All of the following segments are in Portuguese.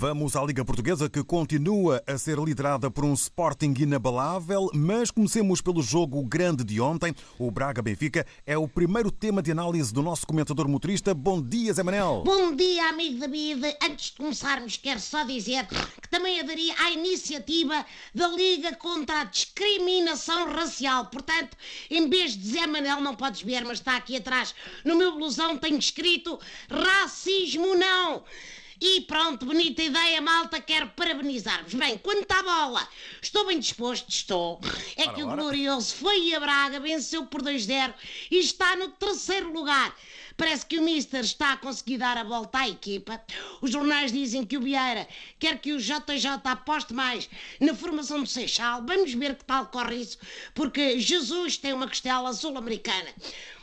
Vamos à Liga Portuguesa que continua a ser liderada por um Sporting inabalável, mas comecemos pelo jogo grande de ontem. O Braga-Benfica é o primeiro tema de análise do nosso comentador motorista. Bom dia, Zé Manel. Bom dia, amigo David. Antes de começarmos, quero só dizer que também aderi à iniciativa da Liga contra a Discriminação Racial. Portanto, em vez de Zé Manel, não podes ver, mas está aqui atrás no meu blusão, tenho escrito Racismo Não. E pronto, bonita ideia, malta, quero parabenizar-vos. Bem, quanto à bola, estou bem disposto, estou. É Ora, que o ora. Glorioso foi a Braga, venceu por 2-0 e está no terceiro lugar. Parece que o Mister está a conseguir dar a volta à equipa. Os jornais dizem que o Vieira quer que o JJ aposte mais na formação do Seixal. Vamos ver que tal corre isso, porque Jesus tem uma costela sul-americana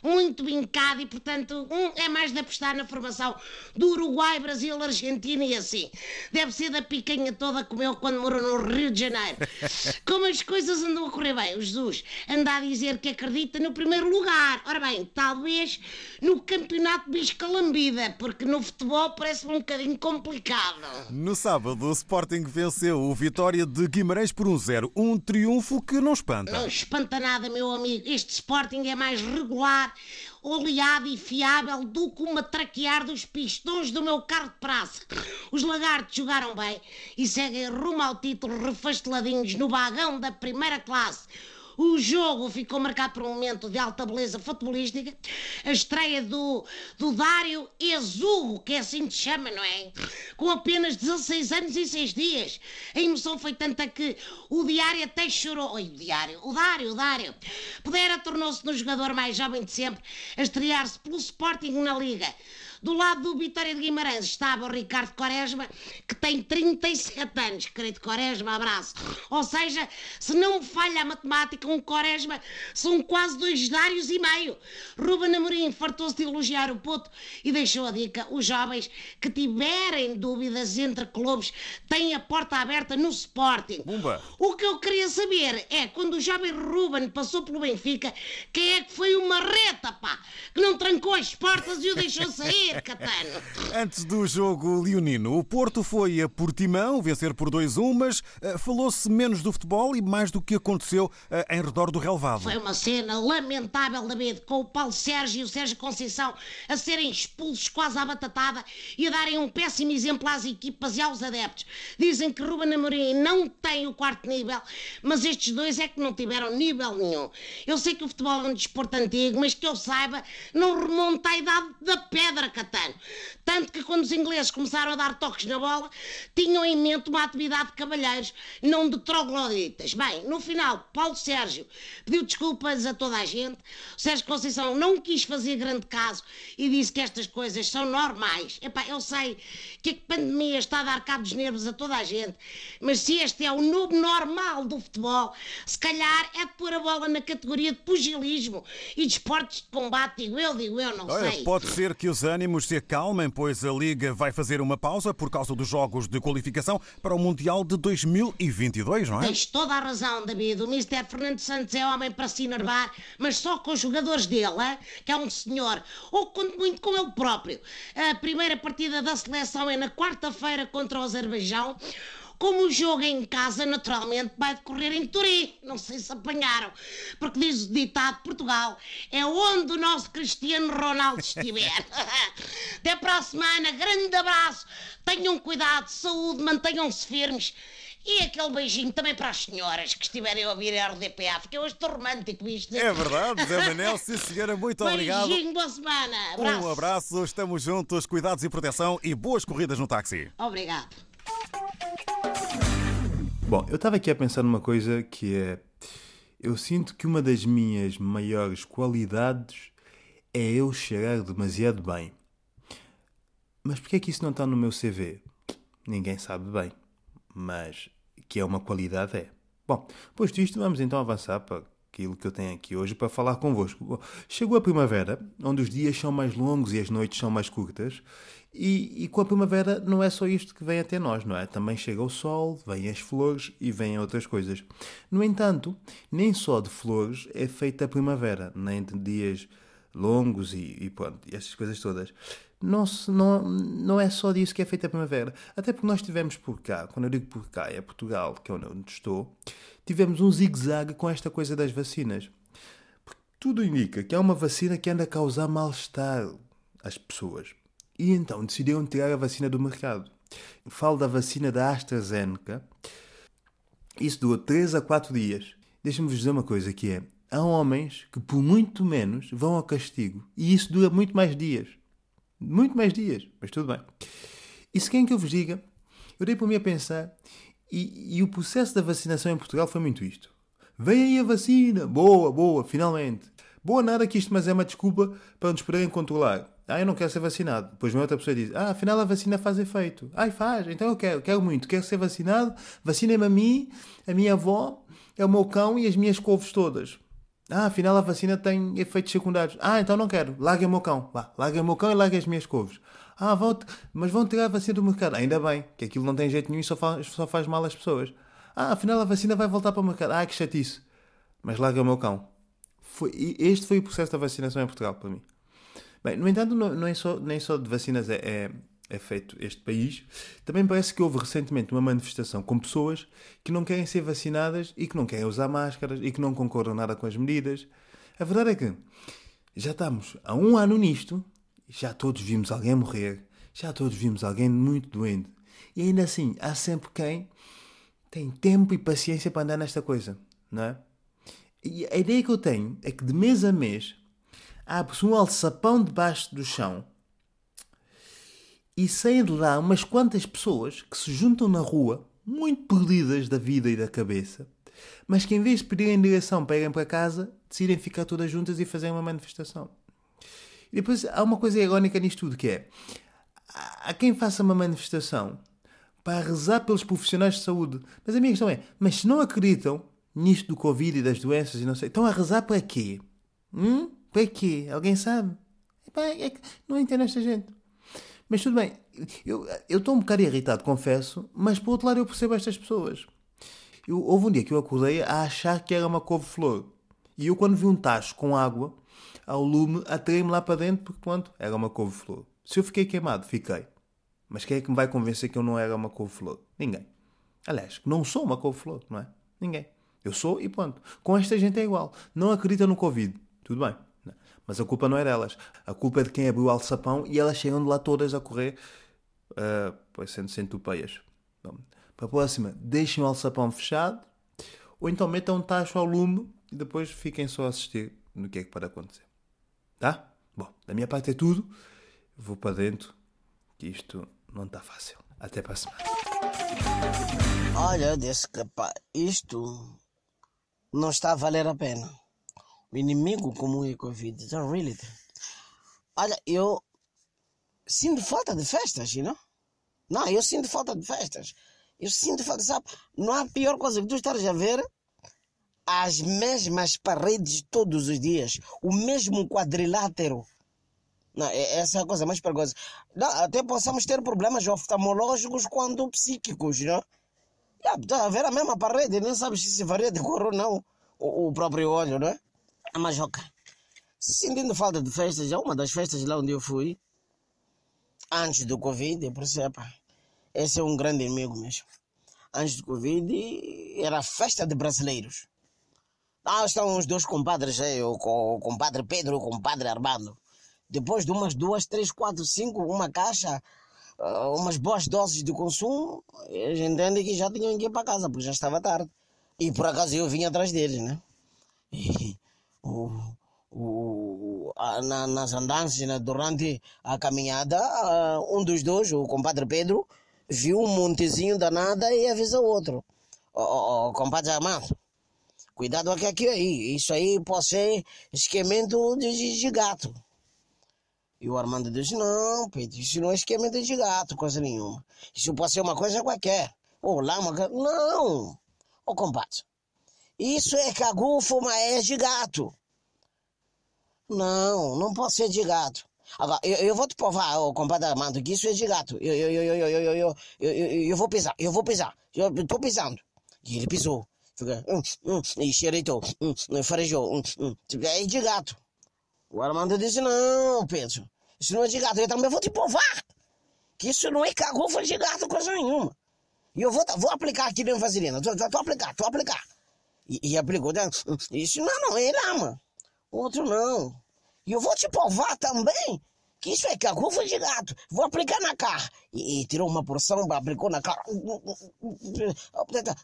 muito vincada e, portanto, um é mais de apostar na formação do Uruguai, Brasil, Argentina e assim. Deve ser da picanha toda que comeu quando morou no Rio de Janeiro. Como as coisas andam a correr bem, o Jesus anda a dizer que acredita no primeiro lugar. Ora bem, talvez no campeonato Biscalambida, porque no futebol parece um bocadinho complicado. No sábado, o Sporting venceu o Vitória de Guimarães por 1-0. Um triunfo que não espanta. Não espanta nada, meu amigo. Este Sporting é mais regular, oleado e fiável do que uma traquear dos pistões do meu carro de praça. Os lagartos jogaram bem e seguem rumo ao título refasteladinhos no vagão da primeira classe. O jogo ficou marcado por um momento de alta beleza futebolística. A estreia do, do Dário Exurro, que é assim que chama, não é? Com apenas 16 anos e 6 dias. A emoção foi tanta que o Diário até chorou. Oi, o Diário, o Dário, o Dário. Pudera tornou-se no jogador mais jovem de sempre a estrear-se pelo Sporting na Liga. Do lado do Vitória de Guimarães estava o Ricardo Quaresma, que tem 37 anos. Querido Quaresma, abraço. Ou seja, se não me falha a matemática, um Quaresma são quase dois dários e meio. Ruben Amorim fartou-se de elogiar o puto e deixou a dica. Os jovens que tiverem dúvidas entre clubes têm a porta aberta no Sporting. Bumba. O que eu queria saber é, quando o jovem Ruben passou pelo Benfica, quem é que foi uma reta, pá, que não trancou as portas e o deixou sair, Antes do jogo leonino, o Porto foi a Portimão vencer por 2-1, mas eh, falou-se menos do futebol e mais do que aconteceu eh, em redor do relevado. Foi uma cena lamentável, David, com o Paulo Sérgio e o Sérgio Conceição a serem expulsos quase à batatada e a darem um péssimo exemplo às equipas e aos adeptos. Dizem que Ruben Amorim não tem o quarto nível, mas estes dois é que não tiveram nível nenhum. Eu sei que o futebol é um desporto antigo, mas que eu saiba, não remonta à idade da pedra, Catano. Tanto que quando os ingleses começaram a dar toques na bola, tinham em mente uma atividade de cavalheiros, não de trogloditas. Bem, no final, Paulo Sérgio pediu desculpas a toda a gente. O Sérgio Conceição não quis fazer grande caso e disse que estas coisas são normais. Epá, eu sei que a pandemia está a dar cabo dos nervos a toda a gente, mas se este é o novo normal do futebol, se calhar é de pôr a bola na categoria de pugilismo e de esportes de combate, digo eu, digo eu, não Olha, sei. pode ser que os ânimos se acalmem, pois a Liga vai fazer uma pausa por causa dos jogos de qualificação para o Mundial de 2022, não é? Tens toda a razão, David. O Mr. Fernando Santos é homem para se enervar, mas só com os jogadores dele, que é um senhor, ou quanto muito com ele próprio. A primeira partida da seleção é na quarta-feira contra o Azerbaijão. Como o jogo é em casa, naturalmente vai decorrer em Turim. Não sei se apanharam. Porque diz o ditado de Portugal: é onde o nosso Cristiano Ronaldo estiver. Até para a semana. Grande abraço. Tenham cuidado, saúde, mantenham-se firmes. E aquele beijinho também para as senhoras que estiverem a ouvir a RDPA, porque eu estou romântico isto. É verdade, Zé Manel, sim senhora, muito obrigado. Beijinho, boa semana. Abraço. Um abraço, estamos juntos, cuidados e proteção e boas corridas no táxi. Obrigado. Bom, eu estava aqui a pensar numa coisa que é. Eu sinto que uma das minhas maiores qualidades é eu cheirar demasiado bem. Mas porquê é que isso não está no meu CV? Ninguém sabe bem. Mas que é uma qualidade é. Bom, posto isto, vamos então avançar para aquilo que eu tenho aqui hoje para falar convosco. Chegou a primavera, onde os dias são mais longos e as noites são mais curtas, e, e com a primavera não é só isto que vem até nós, não é? Também chega o sol, vêm as flores e vêm outras coisas. No entanto, nem só de flores é feita a primavera, nem de dias longos e, e pronto, essas coisas todas. Não, se, não, não é só disso que é feita a primavera. Até porque nós tivemos por cá, quando eu digo por cá, é Portugal, que é onde estou, tivemos um zigue-zague com esta coisa das vacinas. Porque tudo indica que há uma vacina que anda a causar mal-estar às pessoas. E então decidiram tirar a vacina do mercado. Falo da vacina da AstraZeneca. Isso durou 3 a 4 dias. Deixa-me vos dizer uma coisa que é, há homens que por muito menos vão ao castigo. E isso dura muito mais dias. Muito mais dias, mas tudo bem. E se quem que eu vos diga, eu dei para mim a pensar, e, e o processo da vacinação em Portugal foi muito isto. Vem aí a vacina, boa, boa, finalmente. Boa nada que isto, mas é uma desculpa para nos poderem controlar. Ah, eu não quero ser vacinado. Depois uma outra pessoa diz, ah, afinal a vacina faz efeito. Ai, faz, então eu quero, quero muito, quero ser vacinado, vacinem-me a mim, a minha avó, é o meu cão e as minhas couves todas. Ah, afinal a vacina tem efeitos secundários. Ah, então não quero. Larguem o meu cão. Vá, larguem o meu cão e larguem as minhas couves. Ah, vão mas vão tirar a vacina do mercado. Ainda bem, que aquilo não tem jeito nenhum e só faz, só faz mal às pessoas. Ah, afinal a vacina vai voltar para o mercado. Ah, que chatice. Mas larguem o meu cão. Foi, este foi o processo da vacinação em Portugal para mim. Bem, no entanto, não, é só, nem só de vacinas é, é é feito este país, também parece que houve recentemente uma manifestação com pessoas que não querem ser vacinadas e que não querem usar máscaras e que não concordam nada com as medidas. A verdade é que já estamos há um ano nisto, já todos vimos alguém morrer, já todos vimos alguém muito doente. E ainda assim, há sempre quem tem tempo e paciência para andar nesta coisa, não é? E a ideia que eu tenho é que de mês a mês abre-se um alçapão debaixo do chão e saem de lá umas quantas pessoas que se juntam na rua, muito perdidas da vida e da cabeça, mas que em vez de pedirem direção para irem para casa, decidem ficar todas juntas e fazer uma manifestação. E depois há uma coisa irónica nisto tudo que é há quem faça uma manifestação para rezar pelos profissionais de saúde. Mas a minha questão é, mas se não acreditam nisto do Covid e das doenças e não sei, estão a rezar para quê? Hum? Para quê? Alguém sabe? É que não entendo esta gente. Mas tudo bem, eu estou um bocado irritado, confesso, mas por outro lado eu percebo estas pessoas. Eu, houve um dia que eu acordei a achar que era uma couve-flor. E eu, quando vi um tacho com água ao lume, atirei-me lá para dentro porque, pronto, era uma couve-flor. Se eu fiquei queimado, fiquei. Mas quem é que me vai convencer que eu não era uma couve-flor? Ninguém. Aliás, não sou uma couve-flor, não é? Ninguém. Eu sou e pronto. Com esta gente é igual. Não acredita no Covid. Tudo bem. Mas a culpa não é delas. A culpa é de quem abriu o alçapão e elas chegam de lá todas a correr, uh, pois sendo centopeias. Então, para a próxima, deixem o alçapão fechado ou então metam um tacho ao lume e depois fiquem só a assistir no que é que pode acontecer. Tá? Bom, da minha parte é tudo. Vou para dentro, que isto não está fácil. Até para a semana. Olha, desse capaz, isto não está a valer a pena inimigo comum é Covid. Então, really. Olha, eu sinto falta de festas, you know? Não, eu sinto falta de festas. Eu sinto falta, sabe? Não há pior coisa que tu estares a ver as mesmas paredes todos os dias, o mesmo quadrilátero. Não, essa é a coisa mais perigosa. Não, até possamos ter problemas oftalmológicos quanto psíquicos, não? Está a ver a mesma parede, nem sabes se varia de cor ou não o, o próprio olho, não é? A Majoca. Sentindo falta de festas, é uma das festas lá onde eu fui, antes do Covid, por epa, esse é um grande inimigo mesmo. Antes do Covid, era festa de brasileiros. Lá estão os dois compadres, aí, o, compadre Pedro e o compadre Armando. Depois de umas duas, três, quatro, cinco, uma caixa, uh, umas boas doses de consumo, a gente entende que já tinham que ir para casa, porque já estava tarde. E por acaso eu vim atrás deles, né? E o, na, nas andanças, durante a caminhada, uh, um dos dois, o compadre Pedro, viu um montezinho danada e avisou o outro. O, compadre Amado, cuidado aqui, aqui aí, isso aí pode ser esquemento de, de gato. E o Armando disse, não, Pedro, isso não é esquemento de gato, coisa nenhuma. Isso pode ser uma coisa qualquer. Ou lá uma... Não! Ô, compadre, isso é cagufo, mas é de gato. Não, não pode ser de gato. Agora, eu, eu vou te provar, ô compadre Armando, que isso é de gato. Eu, eu, eu, eu, eu, eu, eu, eu, eu, eu vou pisar, eu vou pisar. Eu tô pisando. E ele pisou. Fica, hum, hum, e xereitou, hum, farejou, hum, hum. É de gato. O Armando disse, não, Pedro, Isso não é de gato. Eu também vou te provar que isso não é cagufa de gato, coisa nenhuma. E eu vou, vou aplicar aqui dentro vaselina. Tô, tô aplicar, tô aplicar. E, e dentro. Isso não, não é lama. Outro não. E eu vou te provar também que isso é cagufa de gato. Vou aplicar na cara. E, e tirou uma porção, aplicou na cara.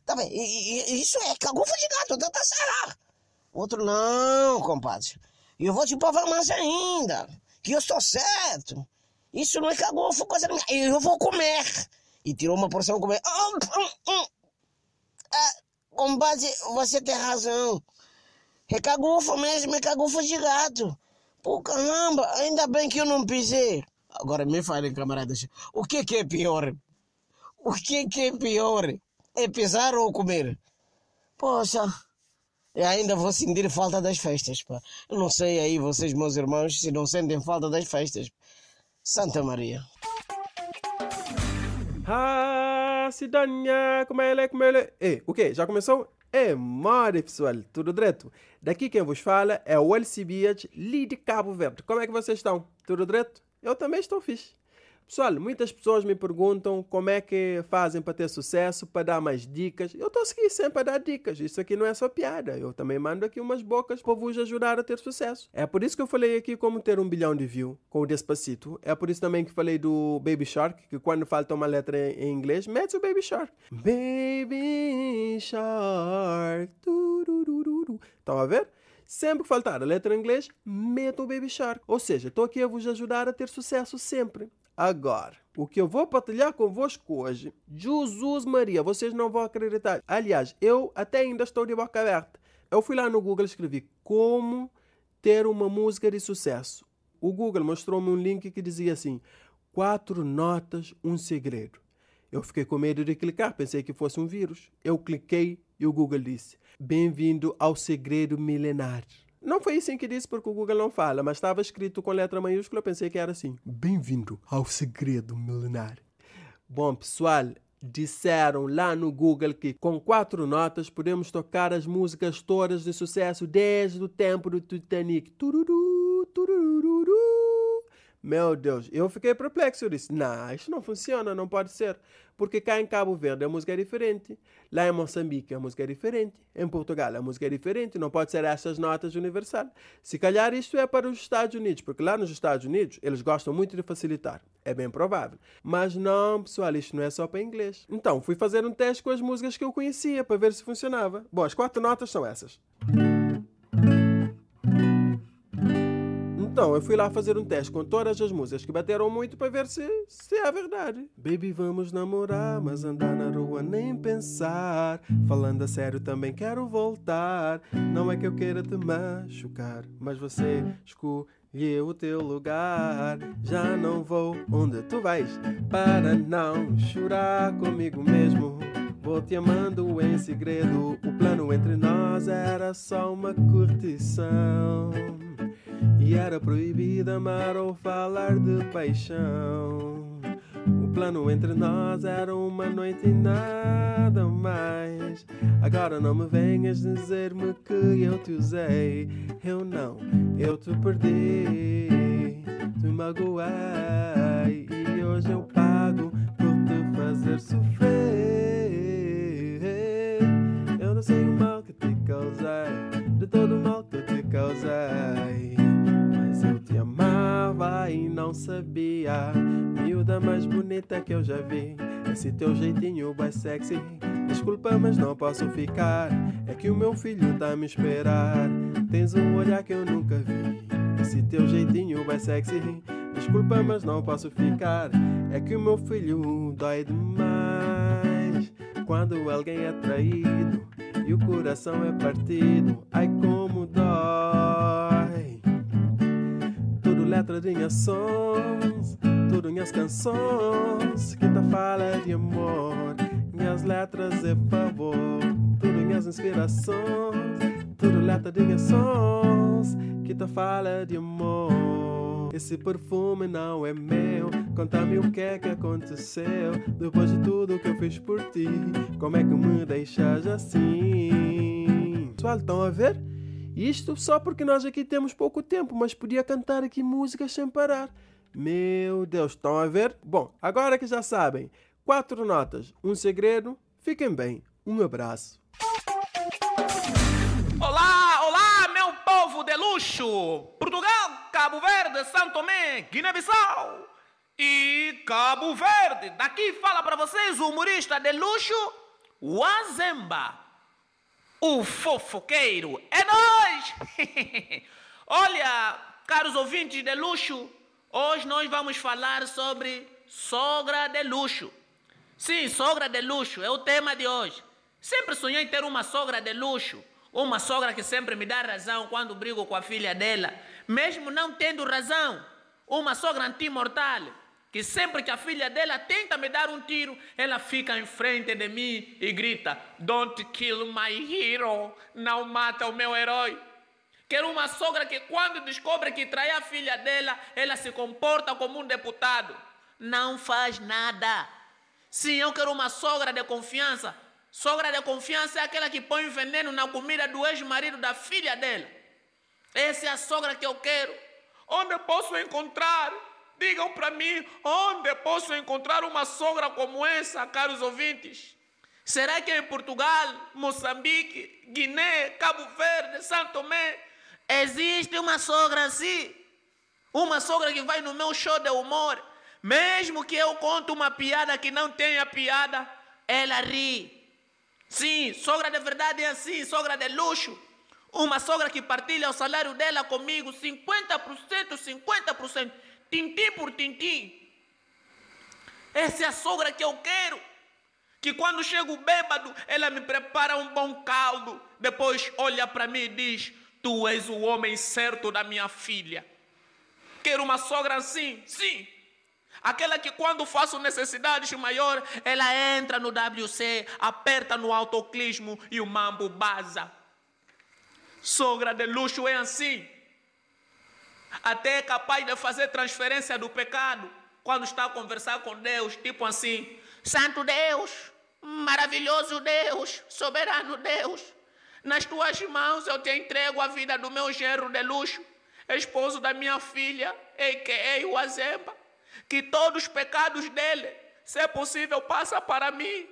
Tá bem, e, isso é cagufa de gato, tá, tá será? Outro não, compadre. E eu vou te provar mais ainda. Que eu estou certo. Isso não é cagufa, coisa minha. Eu vou comer. E tirou uma porção comer. Hum, Ah, compadre, você tem razão. É cagufa mesmo, é cagufa de gato. Pô, caramba, ainda bem que eu não pisei. Agora me falem, camaradas, o que, que é pior? O que, que é pior? É pisar ou comer? Poxa, eu ainda vou sentir falta das festas, pá. Eu não sei aí vocês, meus irmãos, se não sentem falta das festas. Santa Maria. Ah, Sidânia, como é ele, como é ele? Ei, o quê? Já começou? É, mora pessoal, tudo direto? Daqui quem vos fala é o LCBH, Lee de Cabo Verde. Como é que vocês estão? Tudo direto? Eu também estou fixe. Pessoal, muitas pessoas me perguntam como é que fazem para ter sucesso, para dar mais dicas. Eu estou aqui sempre a dar dicas. Isso aqui não é só piada. Eu também mando aqui umas bocas para vos ajudar a ter sucesso. É por isso que eu falei aqui como ter um bilhão de views com o Despacito. É por isso também que falei do Baby Shark, que quando falta uma letra em inglês, mete o Baby Shark. Baby Shark. Estão a ver? Sempre que faltar a letra em inglês, meta o Baby Shark. Ou seja, estou aqui a vos ajudar a ter sucesso sempre. Agora, o que eu vou partilhar convosco hoje, Jesus Maria, vocês não vão acreditar. Aliás, eu até ainda estou de boca aberta. Eu fui lá no Google e escrevi como ter uma música de sucesso. O Google mostrou-me um link que dizia assim: quatro notas, um segredo. Eu fiquei com medo de clicar, pensei que fosse um vírus. Eu cliquei e o Google disse: Bem-vindo ao segredo milenar. Não foi assim que disse porque o Google não fala, mas estava escrito com letra maiúscula, eu pensei que era assim. Bem-vindo ao segredo milenar. Bom, pessoal, disseram lá no Google que com quatro notas podemos tocar as músicas todas de sucesso desde o tempo do Titanic. Tururu, tururu. Meu Deus, eu fiquei perplexo. Eu disse: Não, isso não funciona, não pode ser. Porque cá em Cabo Verde a música é diferente. Lá em Moçambique a música é diferente. Em Portugal a música é diferente. Não pode ser essas notas universais. Se calhar isto é para os Estados Unidos, porque lá nos Estados Unidos eles gostam muito de facilitar. É bem provável. Mas não, pessoal, isto não é só para inglês. Então fui fazer um teste com as músicas que eu conhecia para ver se funcionava. Bom, as quatro notas são essas. Então, eu fui lá fazer um teste com todas as músicas que bateram muito para ver se, se é verdade. Baby, vamos namorar, mas andar na rua nem pensar. Falando a sério, também quero voltar. Não é que eu queira te machucar, mas você escolheu o teu lugar. Já não vou onde tu vais para não chorar comigo mesmo. Vou te amando em segredo. O plano entre nós era só uma curtição. E era proibido amar ou falar de paixão. O plano entre nós era uma noite e nada mais. Agora não me venhas dizer-me que eu te usei. Eu não, eu te perdi, te magoei. E hoje eu pago por te fazer sofrer. Não sabia. Miúda mais bonita que eu já vi. Esse teu jeitinho vai sexy. Desculpa, mas não posso ficar. É que o meu filho tá me esperar. Tens um olhar que eu nunca vi. Esse teu jeitinho vai sexy. Desculpa, mas não posso ficar. É que o meu filho dói demais. Quando alguém é traído e o coração é partido. Ai, como dói letra de sons, tudo minhas canções que tá fala de amor, minhas letras é favor, tudo minhas inspirações, tudo letra de sons que tá fala de amor. Esse perfume não é meu. Conta-me o que é que aconteceu depois de tudo que eu fiz por ti. Como é que me deixas assim? Pessoal, estão a ver? Isto só porque nós aqui temos pouco tempo, mas podia cantar aqui músicas sem parar. Meu Deus, estão a ver? Bom, agora que já sabem, quatro notas, um segredo, fiquem bem. Um abraço. Olá, olá, meu povo de luxo! Portugal, Cabo Verde, São Tomé, Guiné-Bissau e Cabo Verde. Daqui fala para vocês o humorista de luxo, Wazemba. O fofoqueiro é nós! Olha, caros ouvintes de luxo, hoje nós vamos falar sobre sogra de luxo. Sim, sogra de luxo é o tema de hoje. Sempre sonhei em ter uma sogra de luxo. Uma sogra que sempre me dá razão quando brigo com a filha dela, mesmo não tendo razão. Uma sogra antimortal, que sempre que a filha dela tenta me dar um tiro, ela fica em frente de mim e grita: Don't kill my hero, não mata o meu herói. Quero uma sogra que, quando descobre que trai a filha dela, ela se comporta como um deputado, não faz nada. Sim, eu quero uma sogra de confiança Sogra de confiança é aquela que põe veneno na comida do ex-marido da filha dela. Essa é a sogra que eu quero. Onde eu posso encontrar? Digam para mim, onde posso encontrar uma sogra como essa, caros ouvintes? Será que em Portugal, Moçambique, Guiné, Cabo Verde, São Tomé, existe uma sogra assim? Uma sogra que vai no meu show de humor, mesmo que eu conte uma piada que não tenha piada, ela ri. Sim, sogra de verdade é assim, sogra de luxo. Uma sogra que partilha o salário dela comigo, 50%, 50%, tintim por tintim. Essa é a sogra que eu quero. Que quando chego bêbado, ela me prepara um bom caldo. Depois olha para mim e diz: Tu és o homem certo da minha filha. Quero uma sogra assim? Sim. Aquela que quando faço necessidades maior, ela entra no WC, aperta no autoclismo e o mambo baza. Sogra de luxo é assim. Até é capaz de fazer transferência do pecado quando está a conversar com Deus, tipo assim: Santo Deus, maravilhoso Deus, soberano Deus, nas tuas mãos eu te entrego a vida do meu genro de luxo, esposo da minha filha, a.k.a. o Azeba que todos os pecados dele, se é possível, passa para mim,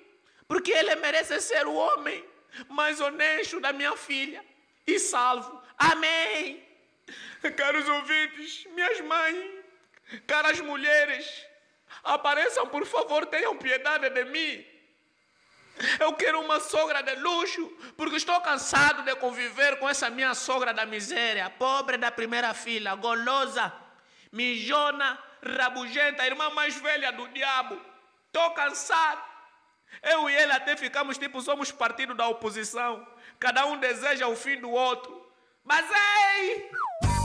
porque ele merece ser o homem mais honesto da minha filha e salvo. Amém. Caros ouvintes, minhas mães, caras mulheres, apareçam por favor, tenham piedade de mim. Eu quero uma sogra de luxo, porque estou cansado de conviver com essa minha sogra da miséria, pobre da primeira fila, golosa, mijona, rabugenta, irmã mais velha do diabo. Estou cansado. Eu e ele até ficamos tipo, somos partido da oposição. Cada um deseja o fim do outro. Mas ei!